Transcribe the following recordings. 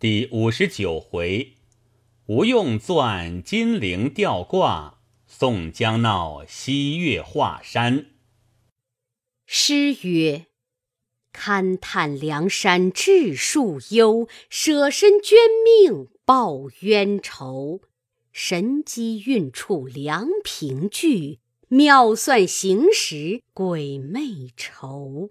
第五十九回，吴用钻金陵吊挂，宋江闹西岳华山。诗曰：“勘探梁山智树幽，舍身捐命报冤仇。神机运处梁平剧，妙算行时鬼魅愁。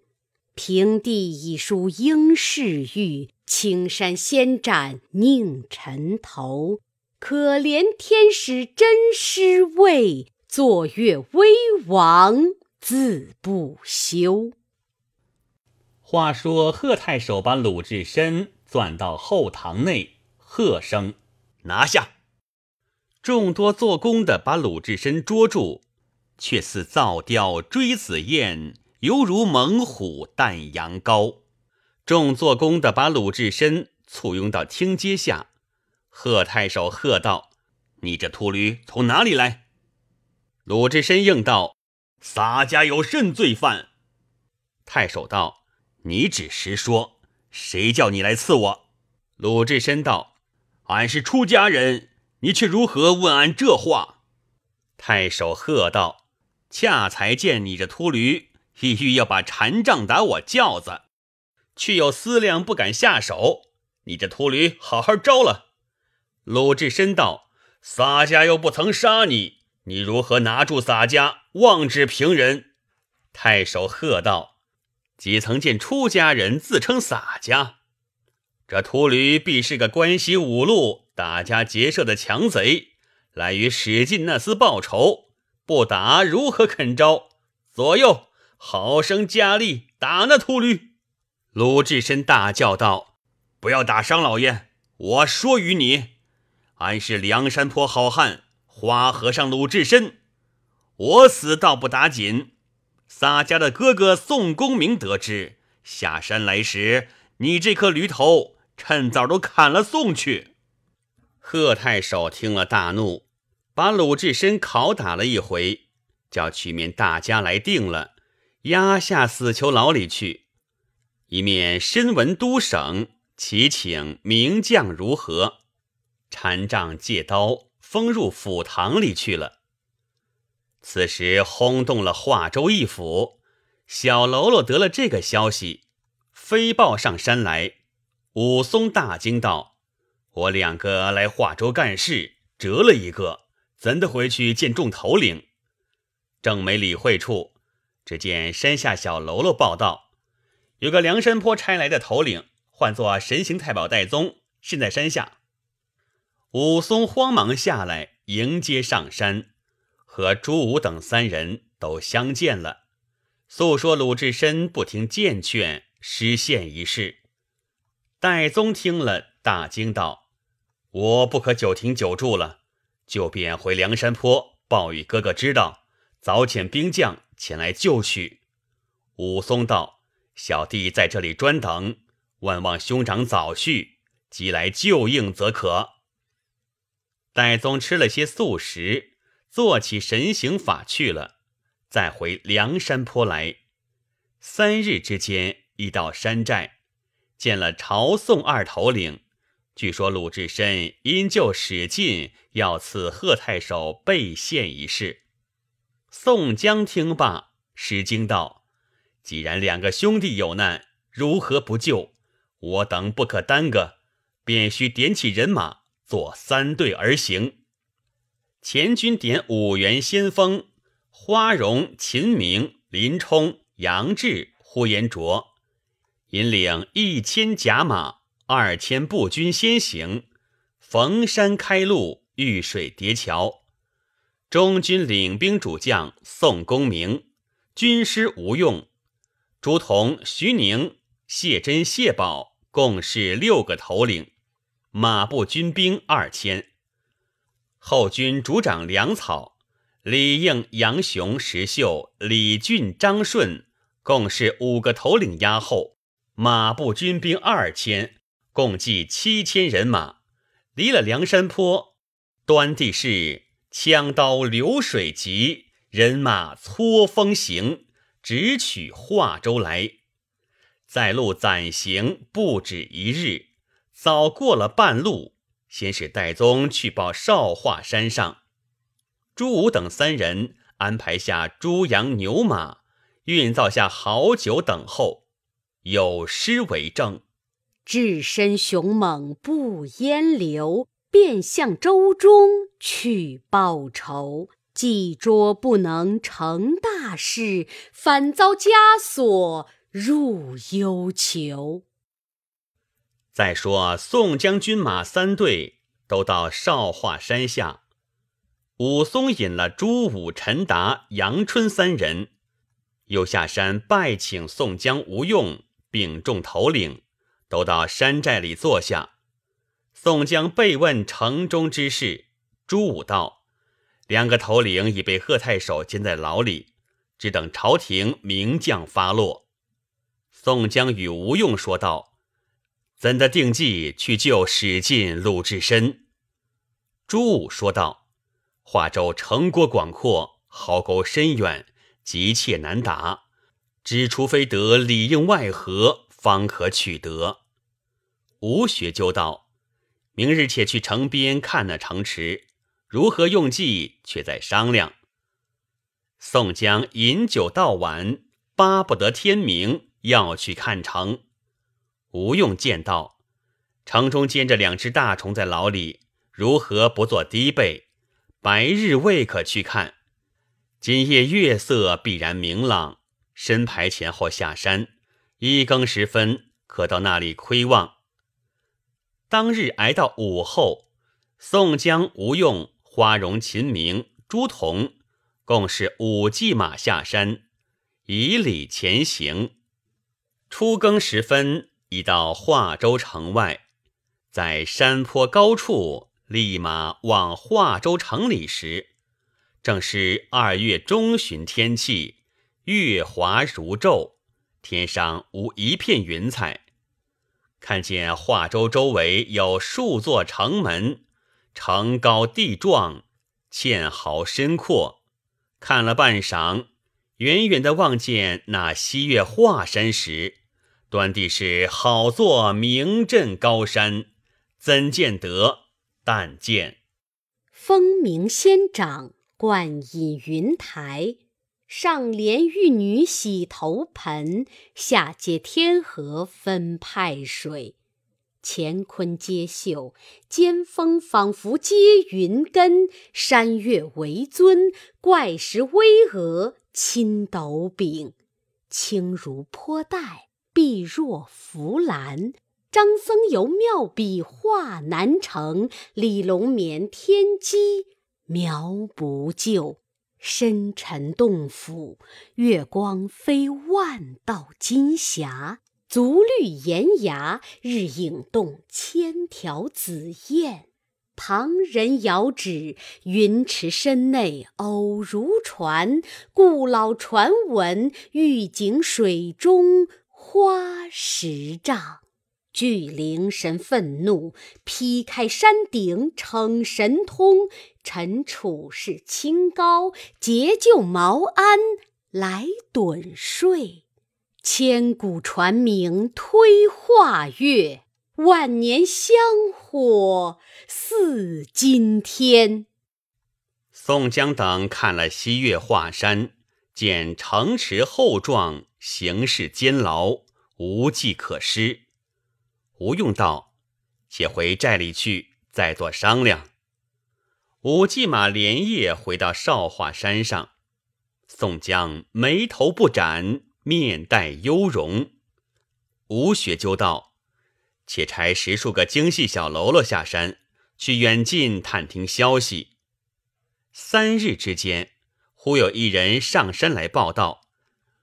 平地已书应是玉。”青山先斩宁尘头，可怜天使真尸位，坐月威王自不休。话说贺太守把鲁智深钻到后堂内，喝声拿下。众多做工的把鲁智深捉住，却似造雕追紫燕，犹如猛虎啖羊羔。众做工的把鲁智深簇拥到厅阶下，贺太守喝道：“你这秃驴从哪里来？”鲁智深应道：“洒家有甚罪犯？”太守道：“你只实说，谁叫你来刺我？”鲁智深道：“俺是出家人，你却如何问俺这话？”太守喝道：“恰才见你这秃驴，意欲要把禅杖打我轿子。”却有思量不敢下手，你这秃驴，好好招了。鲁智深道：“洒家又不曾杀你，你如何拿住洒家，妄指平人？”太守喝道：“几曾见出家人自称洒家？这秃驴必是个关西五路打家劫舍的强贼，来与史进那厮报仇，不打如何肯招？左右，好生加力打那秃驴！”鲁智深大叫道：“不要打商老爷！我说与你，俺是梁山坡好汉花和尚鲁智深。我死倒不打紧。洒家的哥哥宋公明得知下山来时，你这颗驴头趁早都砍了送去。”贺太守听了大怒，把鲁智深拷打了一回，叫取面大家来定了，押下死囚牢里去。一面身闻都省，祈请名将如何？禅杖借刀，封入府堂里去了。此时轰动了华州一府，小喽啰得了这个消息，飞报上山来。武松大惊道：“我两个来华州干事，折了一个，怎的回去见众头领？”正没理会处，只见山下小喽啰报道。有个梁山坡差来的头领，唤作神行太保戴宗，现在山下。武松慌忙下来迎接上山，和朱武等三人都相见了，诉说鲁智深不听谏劝，失陷一事。戴宗听了，大惊道：“我不可久停久住了，就便回梁山坡报与哥哥知道，早遣兵将前来救许。”武松道。小弟在这里专等，万望兄长早叙，即来救应则可。戴宗吃了些素食，做起神行法去了，再回梁山坡来。三日之间，一到山寨，见了朝宋二头领。据说鲁智深因救史进，要赐贺太守备献一事。宋江听罢，失惊道。既然两个兄弟有难，如何不救？我等不可耽搁，便须点起人马，做三队而行。前军点五员先锋：花荣、秦明、林冲、杨志、呼延灼，引领一千甲马、二千步军先行，逢山开路，遇水叠桥。中军领兵主将宋公明，军师吴用。朱仝、徐宁、谢珍、谢宝共是六个头领，马步军兵二千。后军主长粮草，李应、杨雄、石秀、李俊、张顺共是五个头领押后，马步军兵二千，共计七千人马。离了梁山坡，端地是枪刀流水急，人马搓风行。直取华州来，在路暂行不止一日，早过了半路，先使戴宗去报少华山上。朱武等三人安排下猪羊牛马，运造下好酒等候，有诗为证：置身雄猛不淹流，便向舟中去报仇。计捉不能成大事，反遭枷锁入幽囚。再说宋江军马三队都到少华山下，武松引了朱武、陈达、杨春三人，又下山拜请宋江、吴用，并众头领，都到山寨里坐下。宋江被问城中之事，朱武道。两个头领已被贺太守监在牢里，只等朝廷名将发落。宋江与吴用说道：“怎的定计去救史进、鲁智深？”朱武说道：“华州城郭广阔，壕沟深远，急切难打，只除非得里应外合，方可取得。”吴学究道：“明日且去城边看那城池。”如何用计，却在商量。宋江饮酒到晚，巴不得天明，要去看城。吴用见道：城中监着两只大虫在牢里，如何不做低备？白日未可去看，今夜月色必然明朗，身排前后下山，一更时分可到那里窥望。当日挨到午后，宋江、吴用。花荣、秦明、朱仝共是五骑马下山，以礼前行。初更时分，已到华州城外，在山坡高处立马往华州城里时，正是二月中旬天气，月华如昼，天上无一片云彩。看见华州周围有数座城门。城高地壮，堑壕深阔，看了半晌，远远的望见那西岳华山时，端地是好座名震高山，怎见得？但见峰鸣仙掌，冠隐云台，上连玉女洗头盆，下接天河分派水。乾坤皆秀，尖峰仿佛接云根；山岳为尊，怪石巍峨，青斗柄，轻如坡带，碧若浮兰。张僧繇妙笔画难成，李龙眠天机描不就。深沉洞府，月光飞万道金霞。足绿岩崖，日影动千条紫燕。旁人遥指云池深内偶如船，故老传闻玉井水中花十丈。巨灵神愤怒，劈开山顶逞神通，陈楚是清高，结救毛安来盹睡。千古传名推华岳，万年香火似今天。宋江等看了西岳华山，见城池厚壮，形势监牢，无计可施。吴用道：“且回寨里去，再做商量。”五骑马连夜回到少华山上，宋江眉头不展。面带忧容，吴学究道：“且差十数个精细小喽啰下山，去远近探听消息。三日之间，忽有一人上山来报道：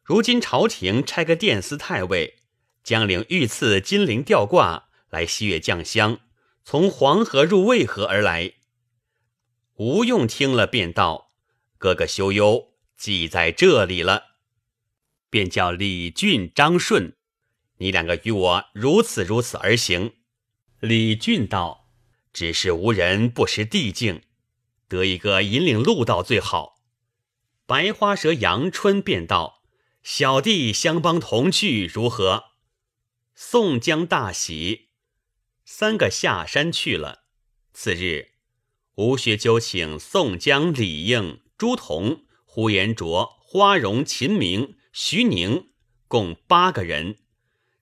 如今朝廷差个殿司太尉，将领御赐金陵吊挂来西岳降香，从黄河入渭河而来。”吴用听了，便道：“哥哥休忧，记在这里了。”便叫李俊、张顺，你两个与我如此如此而行。李俊道：“只是无人不识地境，得一个引领路道最好。”白花蛇杨春便道：“小弟相帮同去，如何？”宋江大喜，三个下山去了。次日，吴学究请宋江、李应、朱仝、呼延灼、花荣、秦明、徐宁共八个人，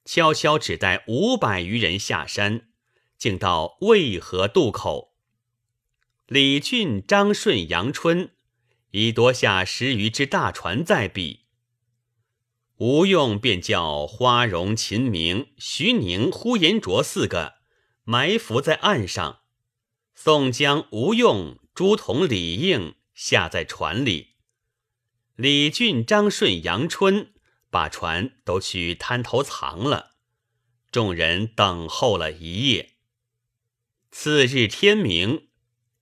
悄悄只带五百余人下山，竟到渭河渡口。李俊、张顺、杨春已夺下十余只大船在彼。吴用便叫花荣、秦明、徐宁、呼延灼四个埋伏在岸上。宋江、吴用、朱仝、李应下在船里，李俊、张顺、杨春把船都去滩头藏了。众人等候了一夜。次日天明，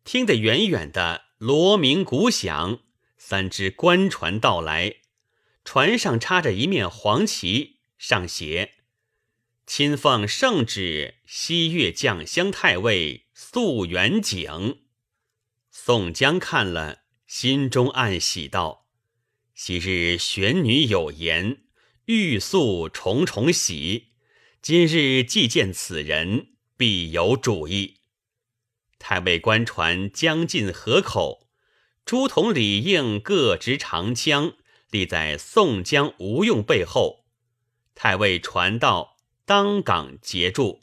听得远远的锣鸣鼓响，三只官船到来，船上插着一面黄旗，上写“亲奉圣旨，西岳将相太尉”。素元景，宋江看了，心中暗喜道：“昔日玄女有言，欲速重重喜。今日既见此人，必有主意。”太尉官船将近河口，朱仝、李应各执长枪，立在宋江、吴用背后。太尉传道，当港截住。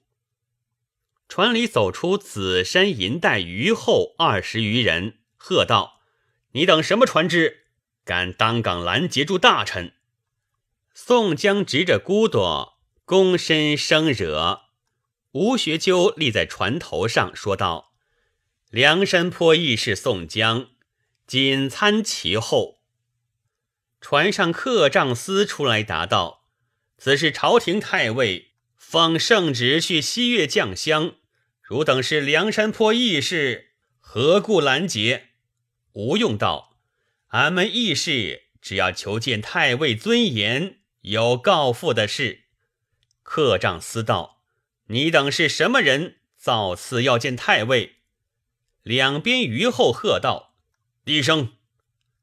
船里走出紫衫银带余后二十余人，喝道：“你等什么船只，敢当港拦截住大臣？”宋江执着骨朵，躬身生惹。吴学究立在船头上，说道：“梁山坡义士宋江，仅参其后。”船上客帐司出来答道：“此是朝廷太尉。”奉圣旨去西岳降香，汝等是梁山坡义士，何故拦截？吴用道：“俺们义士只要求见太尉尊严，有告复的事。”客帐司道：“你等是什么人？造次要见太尉？”两边虞后喝道：“低声！”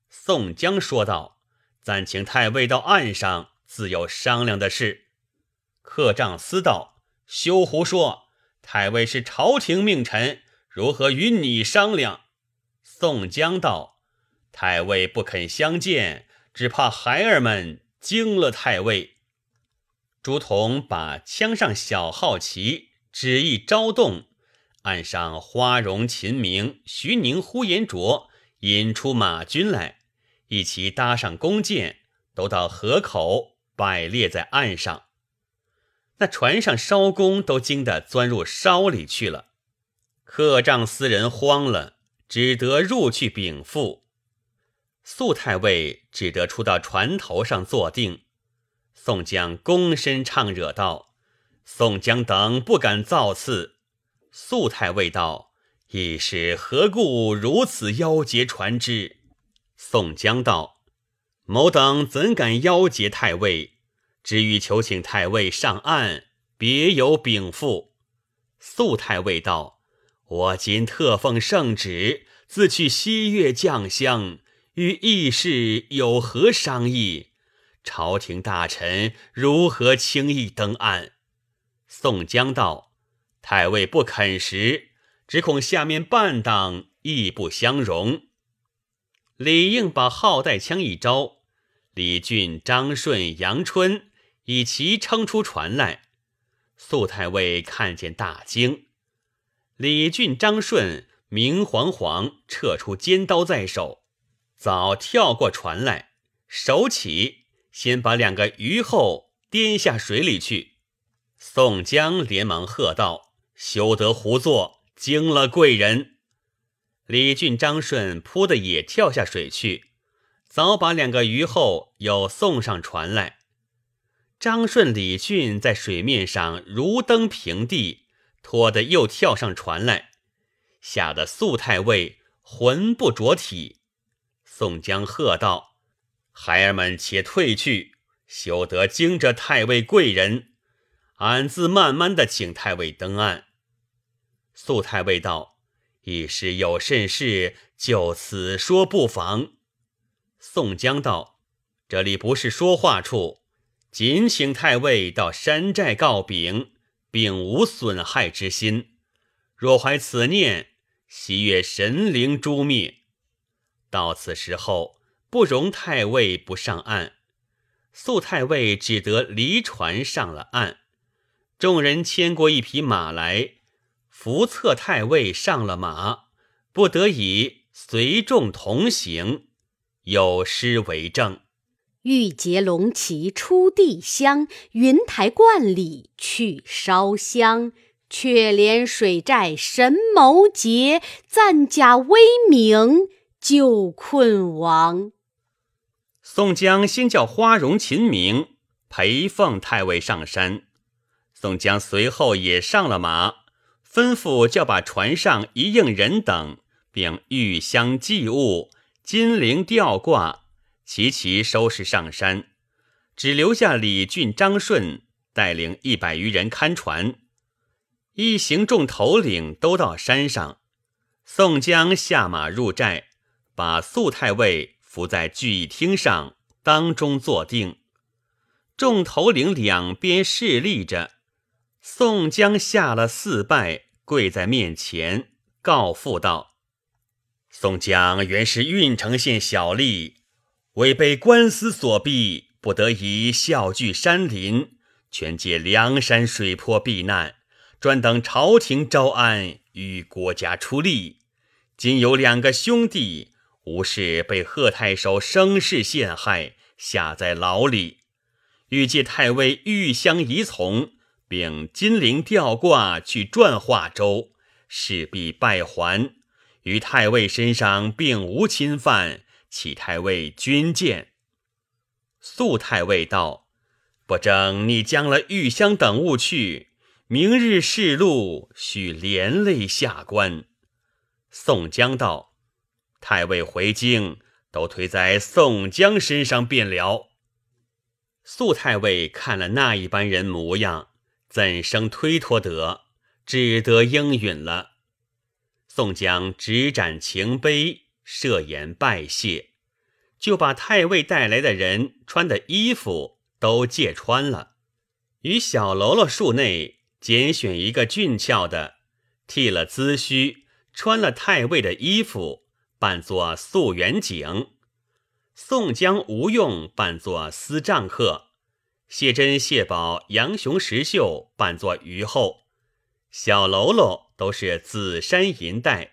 宋江说道：“暂请太尉到岸上，自有商量的事。”客帐司道：“休胡说！太尉是朝廷命臣，如何与你商量？”宋江道：“太尉不肯相见，只怕孩儿们惊了太尉。”朱仝把枪上小号旗旨意招动，岸上花荣、秦明、徐宁、呼延灼引出马军来，一齐搭上弓箭，都到河口摆列在岸上。那船上艄公都惊得钻入梢里去了，客帐司人慌了，只得入去禀赋。素太尉只得出到船头上坐定。宋江躬身唱惹道：“宋江等不敢造次。”素太尉道：“一是何故如此妖劫船只？”宋江道：“某等怎敢妖劫太尉？”只欲求请太尉上岸，别有禀赋。素太尉道：“我今特奉圣旨，自去西岳将相，与义士有何商议？朝廷大臣如何轻易登岸？”宋江道：“太尉不肯时，只恐下面半党义不相容。”李应把号带枪一招，李俊、张顺、杨春。以其撑出船来，素太尉看见大惊。李俊、张顺明晃晃撤出尖刀在手，早跳过船来，手起先把两个鱼后颠下水里去。宋江连忙喝道：“休得胡作，惊了贵人！”李俊、张顺扑的也跳下水去，早把两个鱼后又送上船来。张顺、李俊在水面上如登平地，拖的又跳上船来，吓得素太尉魂不着体。宋江喝道：“孩儿们且退去，休得惊着太尉贵人。俺自慢慢的请太尉登岸。”素太尉道：“一时有甚事，就此说不妨。”宋江道：“这里不是说话处。”仅请太尉到山寨告禀，并无损害之心。若怀此念，喜悦神灵诛灭。到此时候，不容太尉不上岸。素太尉只得离船上了岸。众人牵过一匹马来，扶策太尉上了马，不得已随众同行。有诗为证：“玉洁龙旗出地乡，云台观里去烧香。却怜水寨神谋杰，赞甲威名救困王。”宋江先叫花荣、秦明陪奉太尉上山。宋江随后也上了马，吩咐叫把船上一应人等，并玉香祭物、金铃吊挂，齐齐收拾上山，只留下李俊、张顺带领一百余人看船。一行众头领都到山上，宋江下马入寨，把肃太尉扶在聚义厅上，当中坐定，众头领两边侍立着。宋江下了四拜，跪在面前，告父道：“宋江原是郓城县小吏，为被官司所逼，不得已啸聚山林，全借梁山水泊避难，专等朝廷招安，与国家出力。今有两个兄弟，吴氏被贺太守生事陷害，下在牢里，欲借太尉玉香仪从。”并金陵吊挂去转化州，势必败还。于太尉身上并无侵犯，启太尉军见。肃太尉道：“不争你将了玉香等物去，明日试路，须连累下官。”宋江道：“太尉回京，都推在宋江身上便了。”肃太尉看了那一般人模样。怎生推脱得？只得应允了。宋江执盏情杯，设言拜谢，就把太尉带来的人穿的衣服都借穿了。于小喽啰数内拣选一个俊俏的，剃了髭须，穿了太尉的衣服，扮作素元景。宋江、吴用扮作司帐客。谢珍、谢宝、杨雄、石秀扮作虞后，小喽啰都是紫衫银带，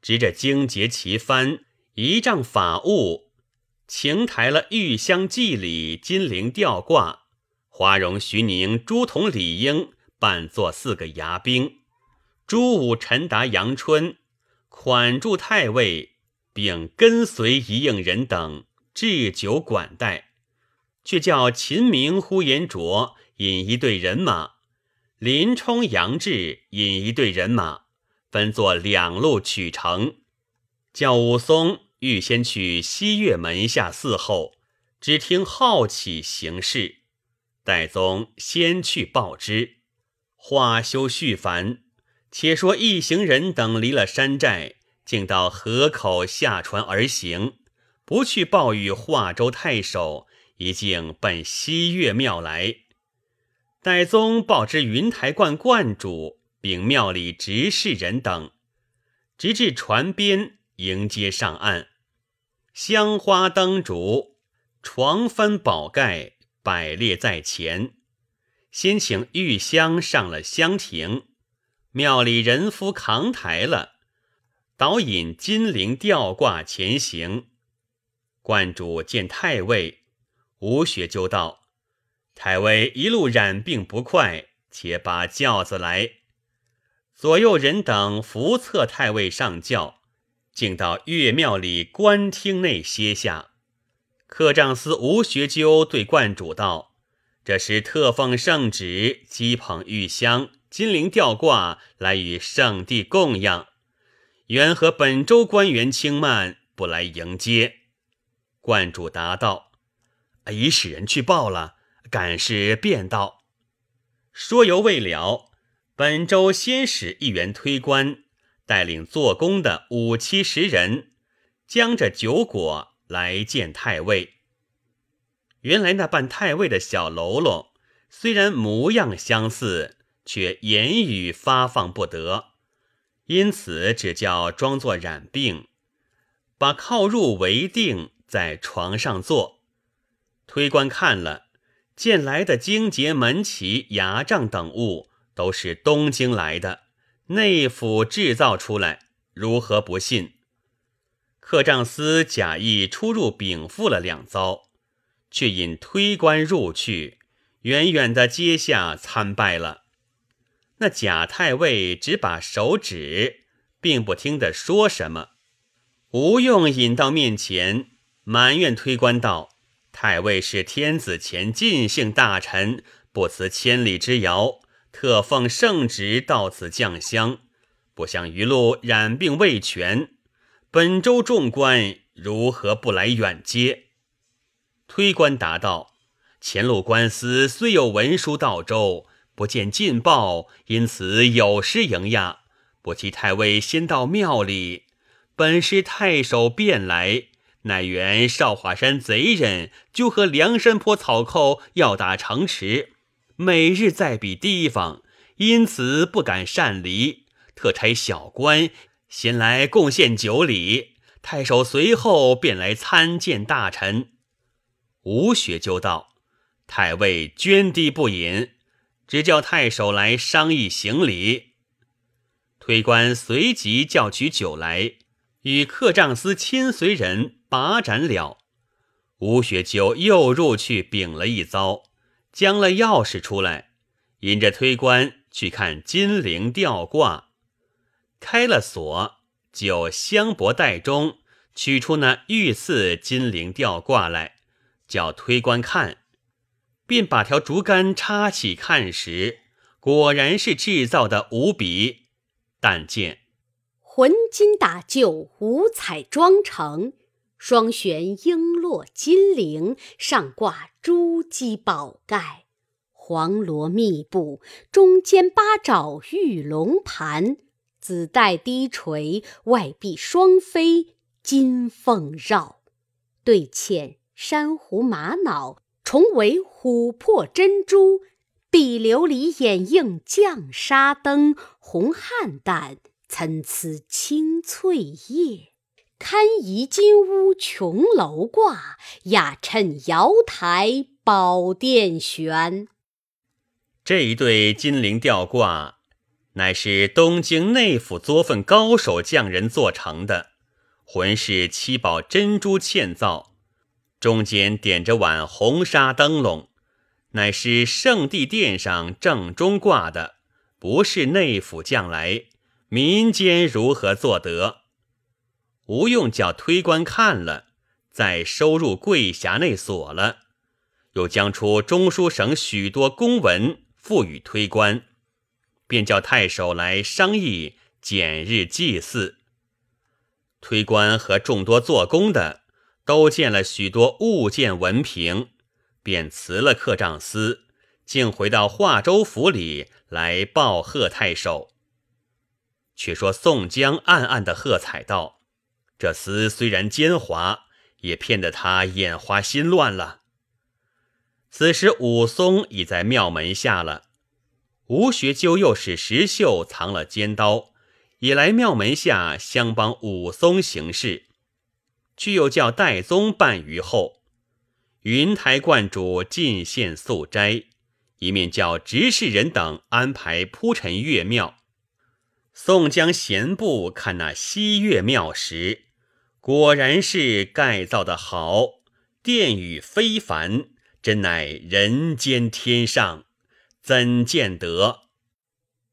执着荆节旗幡，仪仗法物，擎抬了玉香祭礼、金铃吊挂。花荣、徐宁、朱仝、李应扮作四个牙兵，朱武、陈达、杨春款住太尉，并跟随一应人等置酒管待。却叫秦明、呼延灼引一队人马，林冲、杨志引一队人马，分作两路取城。叫武松预先去西岳门下伺候，只听号起行事。戴宗先去报之。话休续繁，且说一行人等离了山寨，竟到河口下船而行，不去报与华州太守。已经奔西岳庙来，戴宗报知云台观观主，并庙里执事人等，直至船边迎接上岸，香花灯烛、床幡宝盖摆列在前，先请玉香上了香亭，庙里人夫扛抬了，导引金陵吊挂前行。观主见太尉。吴学究道：“太尉一路染病不快，且把轿子来。”左右人等扶策太尉上轿，竟到岳庙里官厅内歇下。客帐司吴学究对观主道：“这是特奉圣旨，鸡捧玉香、金陵吊挂来与圣帝供养，原和本州官员轻慢，不来迎接。”观主答道。已使人去报了，赶是便到。说犹未了，本州先使一员推官带领做工的五七十人，将着酒果来见太尉。原来那扮太尉的小喽啰，虽然模样相似，却言语发放不得，因此只叫装作染病，把靠入为定，在床上坐。推官看了，见来的荆节门旗、牙帐等物都是东京来的，内府制造出来，如何不信？客帐司假意出入禀赋了两遭，却引推官入去，远远的阶下参拜了。那贾太尉只把手指，并不听得说什么。吴用引到面前，埋怨推官道：“太尉是天子前尽姓大臣，不辞千里之遥，特奉圣旨到此降香，不想余路染病未痊，本州众官如何不来远接？”推官答道：“前路官司虽有文书到州。”不见进报，因此有失迎迓。不期太尉先到庙里，本是太守便来，乃原少华山贼人就和梁山坡草寇要打城池，每日在彼提防，因此不敢擅离，特差小官先来贡献酒礼。太守随后便来参见大臣。吴学究道：“太尉捐滴不饮。”只叫太守来商议行礼，推官随即叫取酒来，与客帐司亲随人把盏了。吴学究又入去禀了一遭，将了钥匙出来，引着推官去看金陵吊挂，开了锁，就香帛袋中取出那御赐金陵吊挂来，叫推官看。便把条竹竿插起看时，果然是制造的无比。但见浑金打旧，五彩妆成，双悬璎珞金铃，上挂珠玑宝盖，黄罗密布，中间八爪玉龙盘，紫带低垂，外壁双飞金凤绕，对嵌珊瑚玛瑙。重围琥珀珍珠，碧琉璃掩映绛纱灯，红菡萏参差青翠叶，堪移金屋琼楼挂，雅衬瑶台宝殿悬。这一对金陵吊挂，乃是东京内府作坊高手匠人做成的，浑是七宝珍珠嵌造。中间点着碗红纱灯笼，乃是圣地殿上正中挂的，不是内府将来，民间如何做得？吴用叫推官看了，再收入柜匣内锁了，又将出中书省许多公文付与推官，便叫太守来商议减日祭祀。推官和众多做工的。都见了许多物件文凭，便辞了客帐司，竟回到华州府里来报贺太守。却说宋江暗暗的喝彩道：“这厮虽然奸猾，也骗得他眼花心乱了。”此时武松已在庙门下了，吴学究又使石秀藏了尖刀，也来庙门下相帮武松行事。却又叫戴宗办于后，云台观主进献素斋，一面叫执事人等安排铺陈月庙。宋江闲步看那西岳庙时，果然是盖造的好，殿宇非凡，真乃人间天上，怎见得？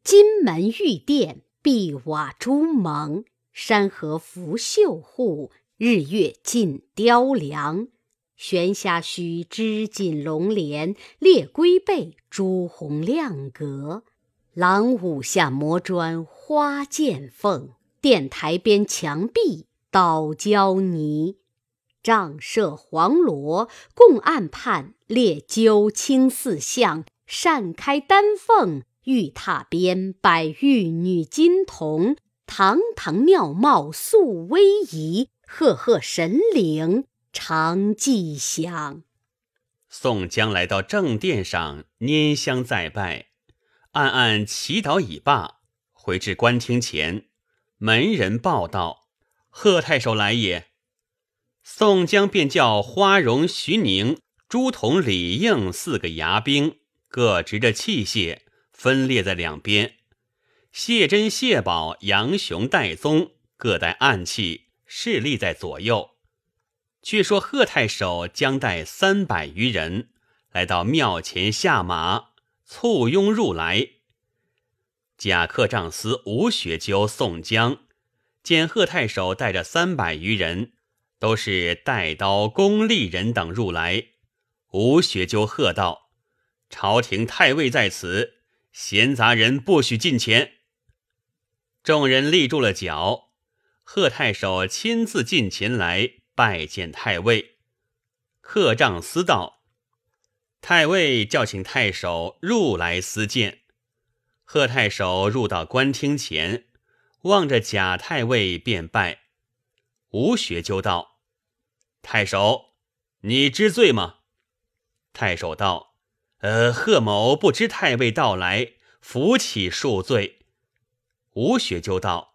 金门玉殿，碧瓦朱蒙，山河拂袖户。日月尽雕梁，悬虾须织锦龙帘，列龟背朱红亮阁。廊庑下磨砖花剑凤，殿台边墙壁捣胶泥。帐设黄罗，供案畔列九卿四相，扇开丹凤，玉榻边摆玉女金童，堂堂妙貌肃威仪。赫赫神灵常吉祥。宋江来到正殿上拈香再拜，暗暗祈祷已罢，回至官厅前，门人报道：“贺太守来也。”宋江便叫花荣、徐宁、朱仝、李应四个牙兵，各执着器械，分列在两边；谢珍、谢宝、杨雄、戴宗各带暗器，势立在左右。却说贺太守将带三百余人来到庙前下马，簇拥入来。贾克丈司吴学究、宋江见贺太守带着三百余人。都是带刀功利人等入来，吴学究喝道：“朝廷太尉在此，闲杂人不许近前。”众人立住了脚，贺太守亲自近前来拜见太尉。客帐司道：“太尉叫请太守入来私见。”贺太守入到官厅前，望着贾太尉便拜。吴学究道。太守，你知罪吗？太守道：“呃，贺某不知太尉到来，扶起恕罪。”吴学究道：“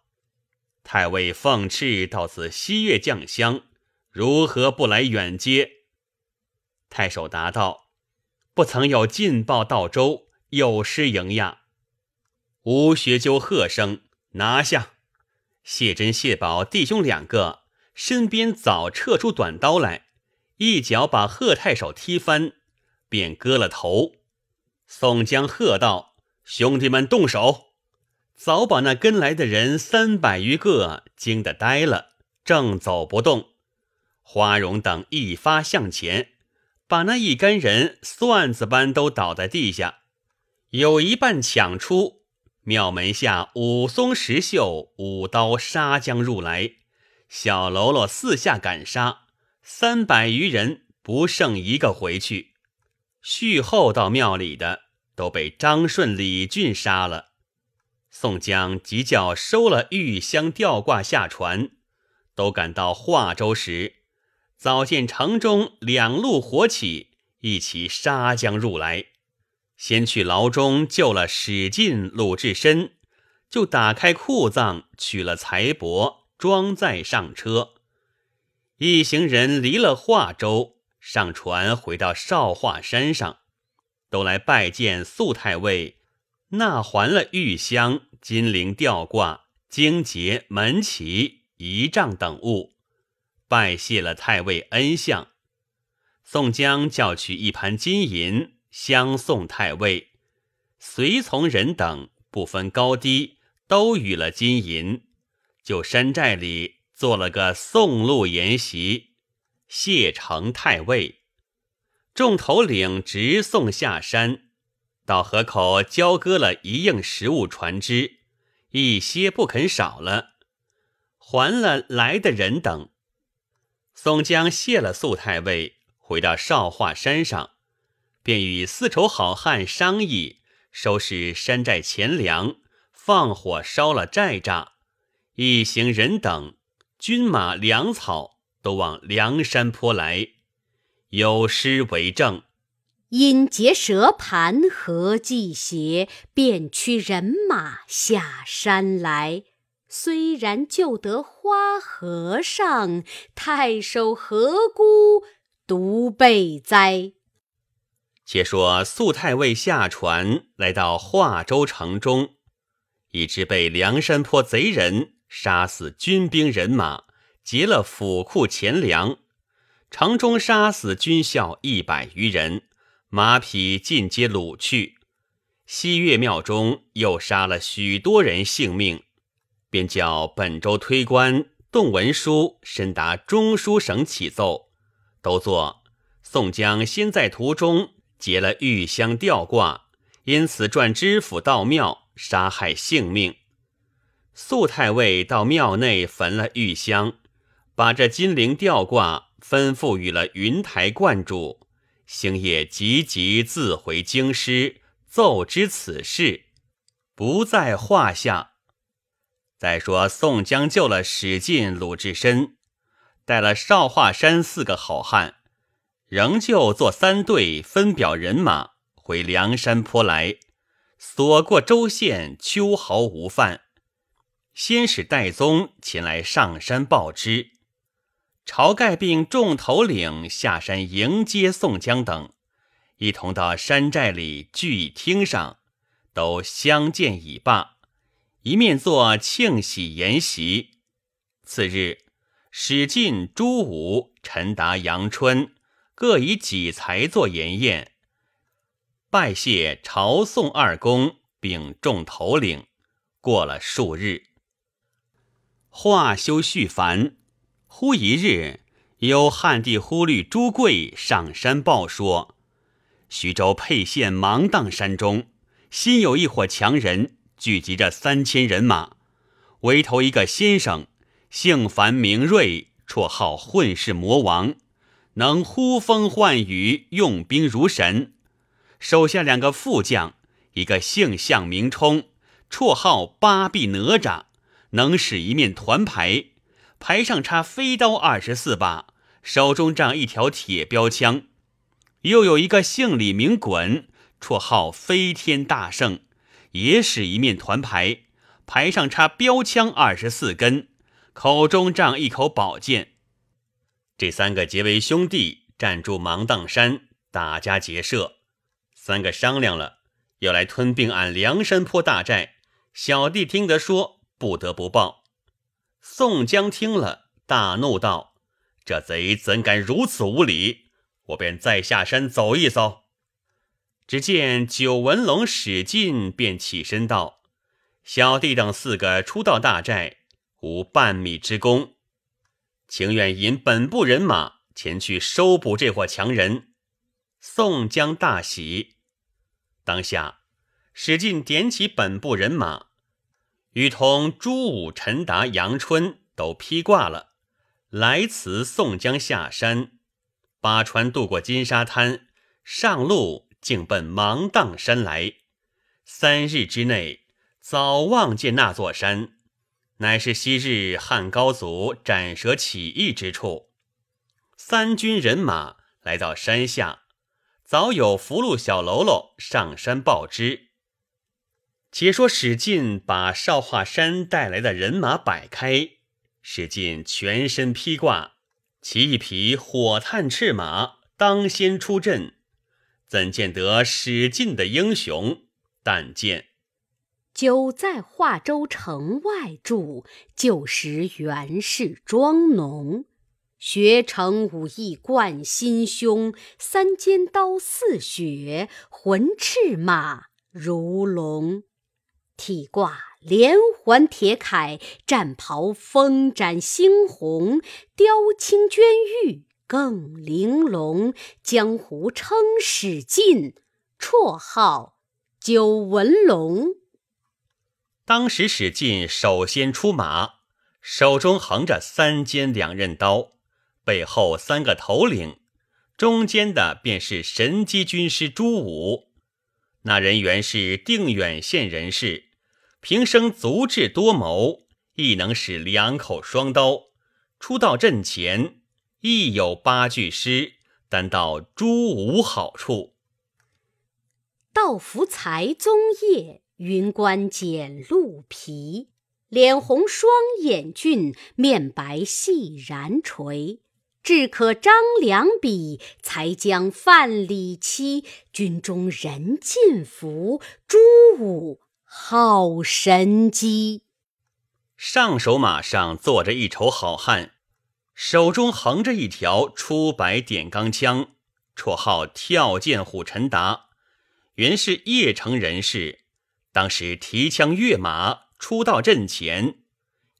太尉奉敕到此西岳将相，如何不来远接？”太守答道：“不曾有进报到州，有失迎亚。”吴学究喝声：“拿下！”谢珍、谢宝弟兄两个。身边早撤出短刀来，一脚把贺太守踢翻，便割了头。宋江喝道：“兄弟们动手！”早把那跟来的人三百余个惊得呆了，正走不动。花荣等一发向前，把那一干人蒜子般都倒在地下，有一半抢出。庙门下武松、石秀舞刀杀将入来。小喽啰四下赶杀，三百余人不剩一个回去。续后到庙里的都被张顺、李俊杀了。宋江急叫收了玉香吊挂下船，都赶到华州时，早见城中两路火起，一起杀将入来。先去牢中救了史进、鲁智深，就打开库藏取了财帛。装载上车，一行人离了华州，上船回到少华山上，都来拜见素太尉，纳还了玉香、金铃吊挂、荆节、门旗、仪仗等物，拜谢了太尉恩相。宋江叫取一盘金银相送太尉，随从人等不分高低，都与了金银。就山寨里做了个送路筵席，谢成太尉，众头领直送下山，到河口交割了一应食物船只，一些不肯少了，还了来的人等。宋江谢了素太尉，回到少华山上，便与丝绸好汉商议收拾山寨钱粮，放火烧了寨栅。一行人等，军马粮草都往梁山坡来，有诗为证：因结蛇盘合计邪，便驱人马下山来。虽然救得花和尚，太守何辜独被灾？且说素太尉下船来到华州城中，已知被梁山坡贼人。杀死军兵人马，劫了府库钱粮，城中杀死军校一百余人，马匹尽皆掳去。西岳庙中又杀了许多人性命，便叫本州推官动文书，申达中书省启奏，都作宋江先在途中劫了玉香吊挂，因此转知府到庙杀害性命。素太尉到庙内焚了玉香，把这金陵吊挂吩咐与了云台观主，星夜急急自回京师，奏知此事，不在话下。再说宋江救了史进、鲁智深，带了少华山四个好汉，仍旧做三队，分表人马回梁山坡来，所过州县，秋毫无犯。先使戴宗前来上山报之，晁盖并众头领下山迎接宋江等，一同到山寨里聚厅上，都相见已罢，一面做庆喜筵席。次日，史进、朱武、陈达、杨春各以己才作筵宴，拜谢朝宋二公，并众头领。过了数日。话休续繁，忽一日，有汉帝忽律朱贵上山报说，徐州沛县芒砀山中，新有一伙强人聚集着三千人马，围头一个先生，姓樊名瑞，绰号混世魔王，能呼风唤雨，用兵如神。手下两个副将，一个姓向名冲，绰号八臂哪吒。能使一面团牌，牌上插飞刀二十四把，手中仗一条铁标枪；又有一个姓李名衮，绰号飞天大圣，也使一面团牌，牌上插标枪二十四根，口中仗一口宝剑。这三个结为兄弟，站住芒砀山，打家劫舍。三个商量了，要来吞并俺梁山坡大寨。小弟听得说。不得不报。宋江听了，大怒道：“这贼怎敢如此无礼！我便再下山走一遭。”只见九纹龙史进便起身道：“小弟等四个初到大寨，无半米之功，情愿引本部人马前去收捕这伙强人。”宋江大喜。当下，史进点起本部人马。与同朱武、陈达、杨春都披挂了，来辞宋江下山，八船渡过金沙滩，上路竟奔芒砀山来。三日之内，早望见那座山，乃是昔日汉高祖斩蛇起义之处。三军人马来到山下，早有福禄小喽啰上山报知。且说史进把少华山带来的人马摆开，史进全身披挂，骑一匹火炭赤马，当先出阵。怎见得史进的英雄？但见久在华州城外住，旧时原是庄农，学成武艺贯心胸，三尖刀似雪，浑赤马如龙。体挂连环铁铠，战袍风展猩红，雕青绢玉更玲珑。江湖称史进，绰号九纹龙。当时史进首先出马，手中横着三尖两刃刀，背后三个头领，中间的便是神机军师朱武。那人原是定远县人士。平生足智多谋，亦能使两口双刀。初到阵前，亦有八句诗，单道朱武好处。道服才宗业，云冠剪鹿皮。脸红双眼俊，面白细髯垂。志可张良笔，才将范蠡欺。军中人尽服朱武。好神机！上手马上坐着一筹好汉，手中横着一条出白点钢枪，绰号跳涧虎陈达，原是邺城人士。当时提枪跃马，出到阵前，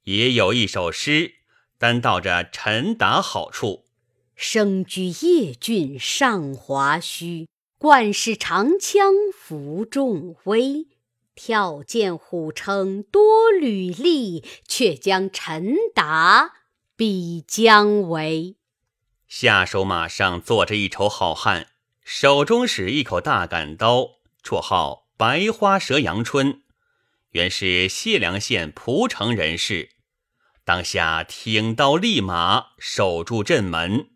也有一首诗，单道着陈达好处：生居邺郡上华胥，惯使长枪服众威。跳涧虎称多履历，却将陈达比姜维。下手马上坐着一筹好汉，手中使一口大杆刀，绰号白花蛇阳春，原是解良县蒲城人士。当下挺刀立马，守住阵门，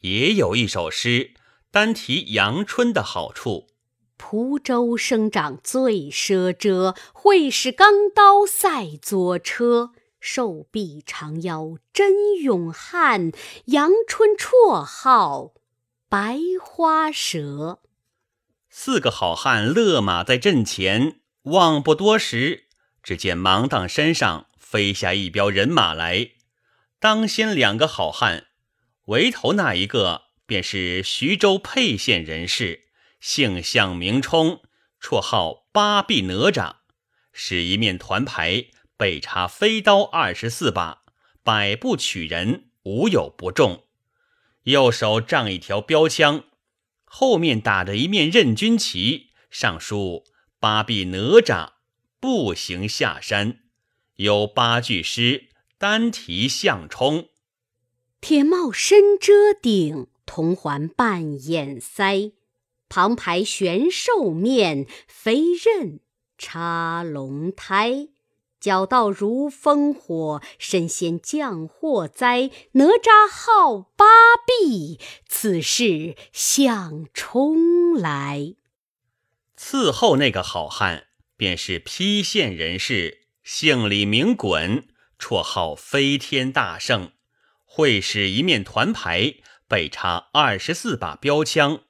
也有一首诗，单提阳春的好处。蒲州生长最奢遮，会使钢刀赛左车。瘦臂长腰真勇悍，阳春绰号白花蛇。四个好汉勒马在阵前，望不多时，只见芒砀山上飞下一彪人马来。当先两个好汉，围头那一个便是徐州沛县人士，姓向名冲，绰号八臂哪吒，使一面团牌。被插飞刀二十四把，百步取人，无有不中。右手仗一条标枪，后面打着一面任军旗，上书“八臂哪吒步行下山”，有八句诗，单题项冲。铁帽深遮顶，铜环半掩腮，旁排悬兽面，飞刃插龙胎。脚道如烽火，身先降祸灾。哪吒号八臂，此事向冲来。伺候那个好汉，便是邳县人士，姓李名衮，绰号飞天大圣。会使一面团牌，背插二十四把标枪，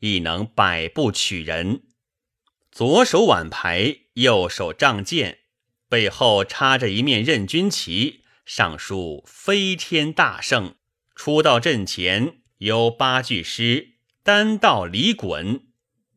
亦能百步取人。左手挽牌，右手仗剑。背后插着一面任军旗，上书“飞天大圣”。出到阵前，有八句诗：单道李衮，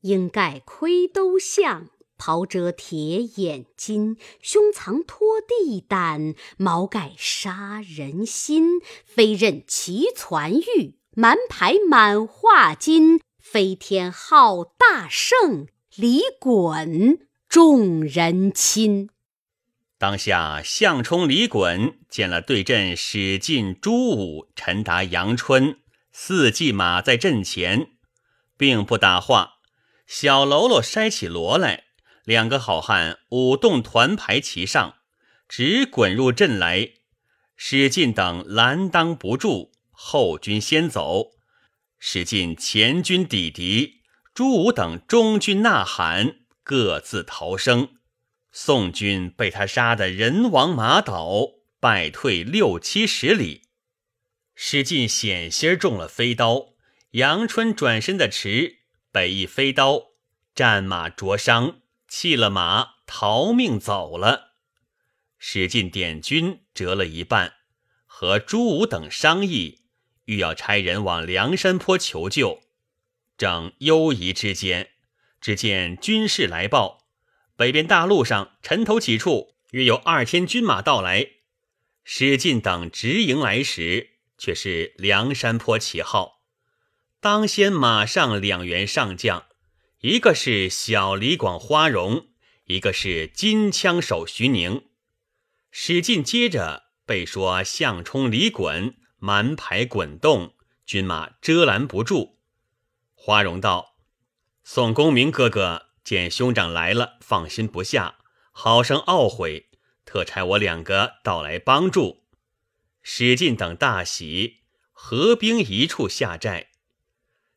应盖盔兜象，袍遮铁眼金，胸藏拖地胆，毛盖杀人心。飞刃齐攒玉，满牌满画金。飞天号大圣，李衮众人亲。当下，项冲、李衮见了对阵史进、朱武、陈达、杨春四骑马在阵前，并不打话。小喽啰筛起锣来，两个好汉舞动团牌齐上，直滚入阵来。史进等拦当不住，后军先走。史进前军抵敌，朱武等中军呐喊，各自逃生。宋军被他杀得人亡马倒，败退六七十里。史进险些中了飞刀，杨春转身的迟，被一飞刀，战马灼伤，弃了马逃命走了。史进点军折了一半，和朱武等商议，欲要差人往梁山坡求救。正忧疑之间，只见军士来报。北边大路上尘头几处，约有二千军马到来。史进等直迎来时，却是梁山坡旗号。当先马上两员上将，一个是小李广花荣，一个是金枪手徐宁。史进接着被说项冲、李衮满排滚动，军马遮拦不住。花荣道：“宋公明哥哥。”见兄长来了，放心不下，好生懊悔，特差我两个到来帮助。史进等大喜，合兵一处下寨。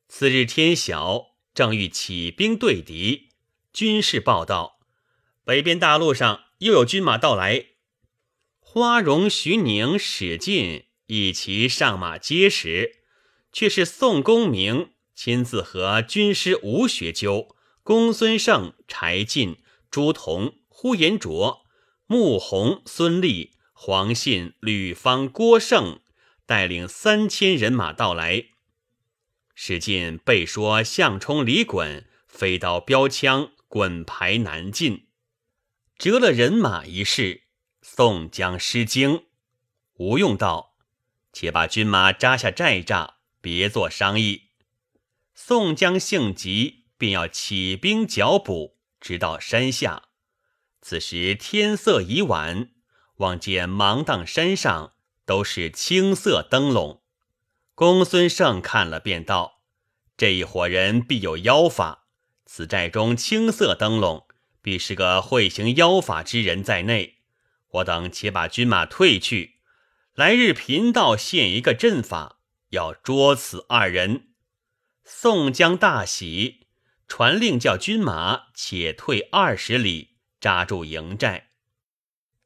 次日天晓，正欲起兵对敌，军士报道，北边大路上又有军马到来。花荣、徐宁、史进一齐上马接时，却是宋公明亲自和军师吴学究。公孙胜、柴进、朱仝、呼延灼、穆弘、孙立、黄信、吕方、郭盛带领三千人马到来。史进被说项冲、李衮飞刀标枪，滚排难进，折了人马一事，宋江失惊。吴用道：“且把军马扎下寨栅，别做商议。”宋江性急。便要起兵剿捕，直到山下。此时天色已晚，望见芒砀山上都是青色灯笼。公孙胜看了，便道：“这一伙人必有妖法。此寨中青色灯笼，必是个会行妖法之人在内。我等且把军马退去，来日贫道现一个阵法，要捉此二人。”宋江大喜。传令叫军马且退二十里，扎住营寨。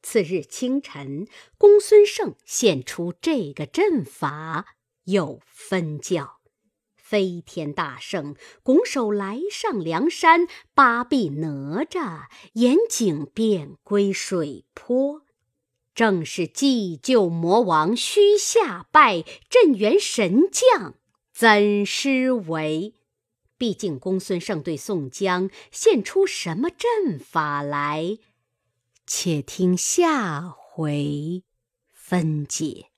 次日清晨，公孙胜现出这个阵法，又分教。飞天大圣拱手来上梁山，八臂哪吒沿井便归水泊。正是祭旧魔王须下拜，镇元神将怎施为？毕竟公孙胜对宋江献出什么阵法来？且听下回分解。